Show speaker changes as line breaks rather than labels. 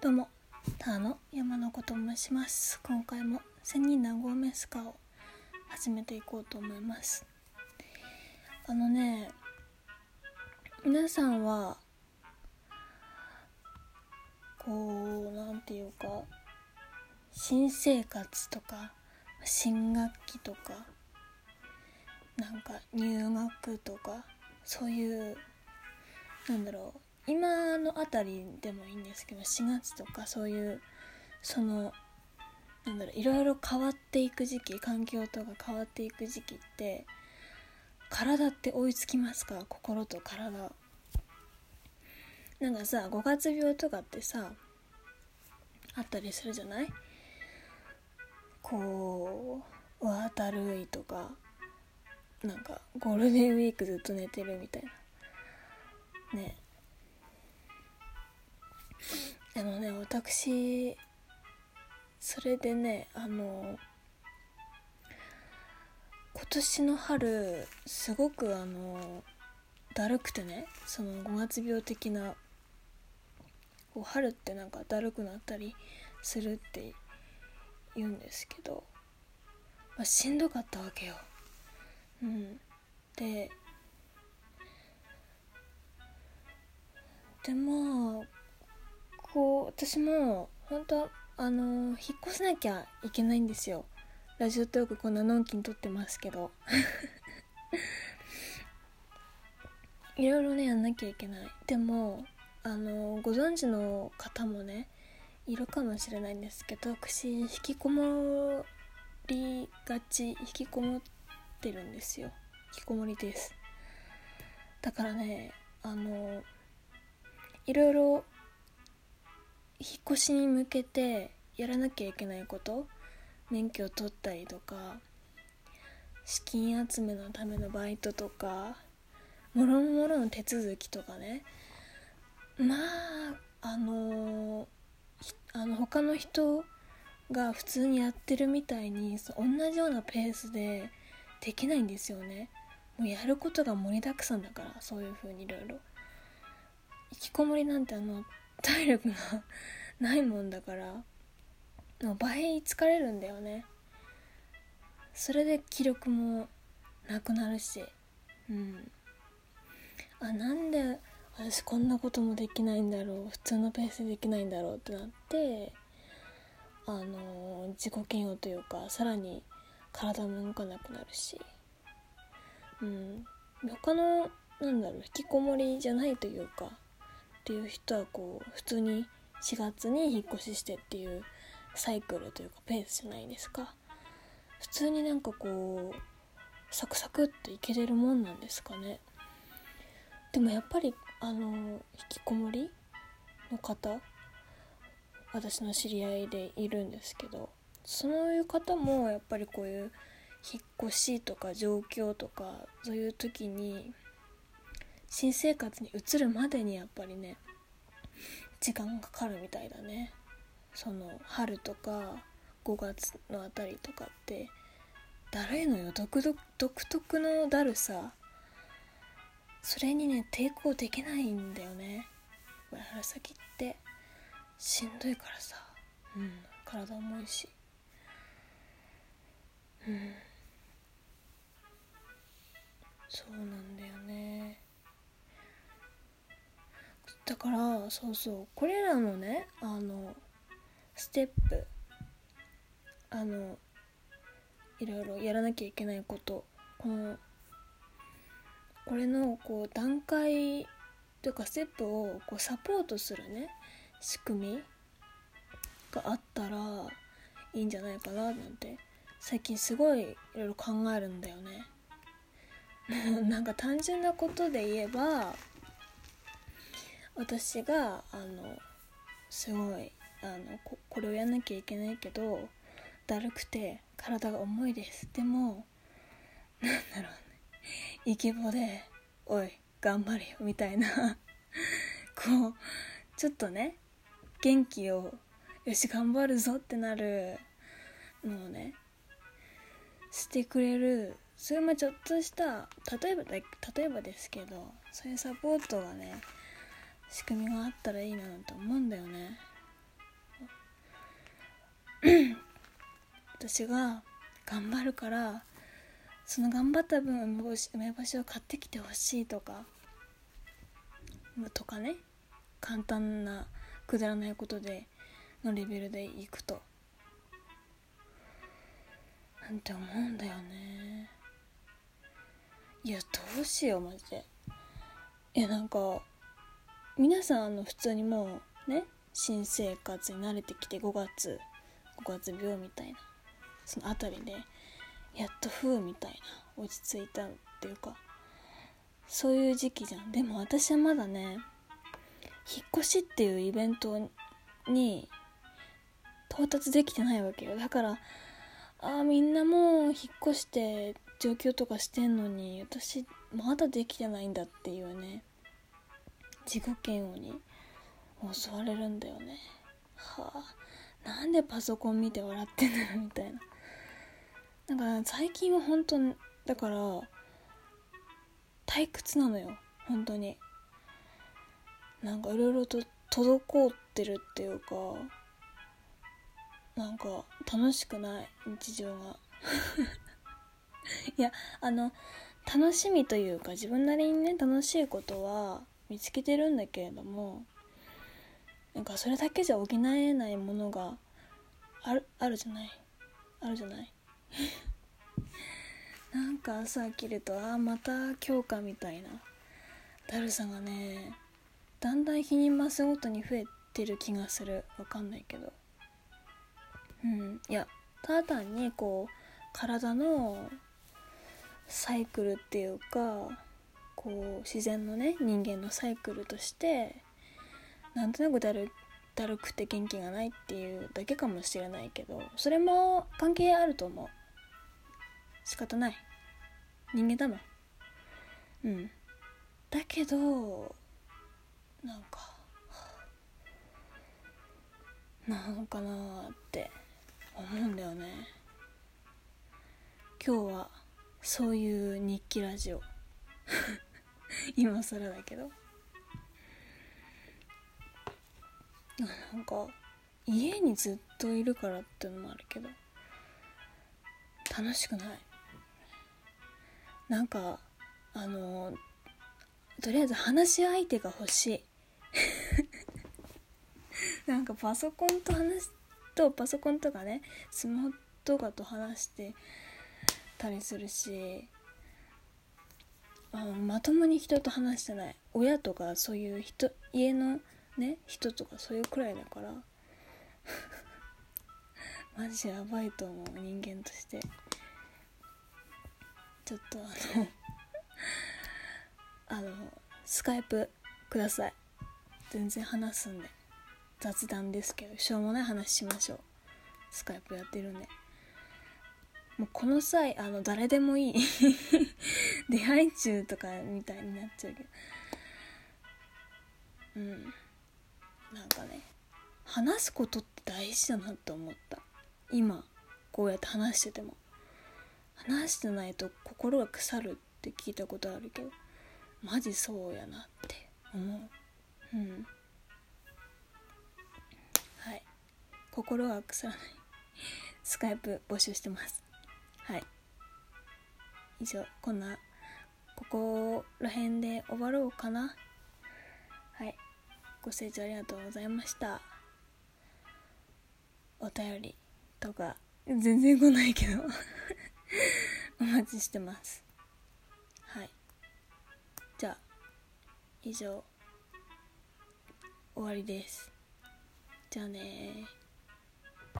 どうも、タの山の子と申します。今回も千人何合目スカを始めていこうと思います。あのね、皆さんは、こう、なんていうか、新生活とか、新学期とか、なんか入学とか、そういう、なんだろう、今のあたりでもいいんですけど4月とかそういうそのなんだろういろいろ変わっていく時期環境とか変わっていく時期って体って追いつきますか？心と体。なんかさ5月病とかってさあったりするじゃない？こううわだるいとかなんかゴールデンウィークずっと寝てるみたいな。ね。あのね私それでねあの今年の春すごくあのだるくてねその5月病的なこう春ってなんかだるくなったりするって言うんですけど、まあ、しんどかったわけよ。うん、ででまあこう私も本当あの引っ越さなきゃいけないんですよ。ラジオトークこんなのんきに撮ってますけど。いろいろねやんなきゃいけない。でもあのご存知の方もねいるかもしれないんですけど私引きこもりがち引きこもってるんですよ。引きこもりです。だからねあのいろいろ引っ越しに向けてやらなきゃいけないこと免許を取ったりとか資金集めのためのバイトとかもろもろの手続きとかね。まああのあの他の人が普通にやってるみたいに同じようなペースでできないんですよね。もうやることが盛りだくさんだからそういう風にいろいろ。引きこもりなんてあの体力がないもんだから倍疲れるんだよね。それで気力もなくなるし。うん。あなんで私こんなこともできないんだろう。普通のペースでできないんだろうってなってあの自己嫌悪というかさらに体も動かなくなるし。うん。他のなんだろう引きこもりじゃないというかっていう人はこう普通に4月に引っ越ししてっていうサイクルというかペースじゃないですか。普通になんかこうサクサクっていけれるもんなんですかね。でもやっぱりあの引きこもりの方私の知り合いでいるんですけどそういう方もやっぱりこういう引っ越しとか状況とかそういう時に新生活に移るまでにやっぱりね時間がかかるみたいだね。その春とか5月のあたりとかってだるいのよ独特のだるさそれにね抵抗できないんだよね。春先って。しんどいからさ。うん。体重いし。うん。そうなんだよねだからそうそう。これらのねあのステップあのいろいろやらなきゃいけないことこのこれのこう段階というかステップをこうサポートするね仕組みがあったらいいんじゃないかななんて。最近すごいいろいろ考えるんだよね。なんか単純なことで言えば私があのすごいあのここれをやんなきゃいけないけどだるくて体が重いです。でもなんだろうね。イケボで「おい頑張れよ」みたいな。こうちょっとね元気をよし頑張るぞってなるのをねしてくれる。それもちょっとした例えば例えばですけどそういうサポートがね仕組みがあったらいいなと思うんだよね。私が頑張るからその頑張った分梅干し梅干しを買ってきてほしいとかとかね。簡単なくだらないことでのレベルでいくと。なんて思うんだよね。いやどうしようマジで。いやなんか皆さんあの普通にもうね新生活に慣れてきて5月5月病みたいなその辺りでやっとふうみたいな落ち着いたっていうかそういう時期じゃん。でも私はまだね引っ越しっていうイベントに到達できてないわけよ。だからああみんなもう引っ越して状況とかしてんのに私まだできてないんだっていうね。自己嫌悪に襲われるんだよね。はあなんでパソコン見て笑ってんだろみたいな。なんか最近は本当だから退屈なのよ。本当に。なんかいろいろと滞ってるっていうかなんか楽しくない。日常が。いやあの楽しみというか自分なりにね楽しいことは見つけてるんだけれどもなんかそれだけじゃ補えないものがあるあるじゃない？あるじゃない？なんか朝起きるとああまた今日かみたいなだるさがねだんだん日に増すごとに増えてる気がする。わかんないけど。うん。いやただ単にこう体のサイクルっていうかこう自然のね人間のサイクルとしてなんとなくだるだるくて元気がないっていうだけかもしれないけどそれも関係あると思う。仕方ない。人間だもん。うん。だけどなんかなんかなって思うんだよね。今日はそういう日記ラジオ。今更だけど。なんか家にずっといるからってのもあるけど。楽しくない。なんかあのとりあえず話し相手が欲しい。なんかパソコンと話すとパソコンとかねスマホとかと話してたりするし。あまともに人と話してない。親とかそういう人家のね人とかそういうくらいだから。マジやばいと思う人間として。ちょっとあの あのスカイプください。全然話すんで。雑談ですけどしょうもない話しましょう。スカイプやってるんで。もうこの際あの誰でもいい。出会い中とかみたいになっちゃうけど。うん。なんかね話すことって大事だなって思った。今こうやって話してても。話してないと心が腐るって聞いたことあるけどマジそうやなって思う。うん。はい。心が腐らない。スカイプ募集してます。はい。以上こんなここら辺で終わろうかな。はい。ご清聴ありがとうございました。お便りとか全然来ないけど。お待ちしてます。はい。じゃあ以上終わりです。じゃあね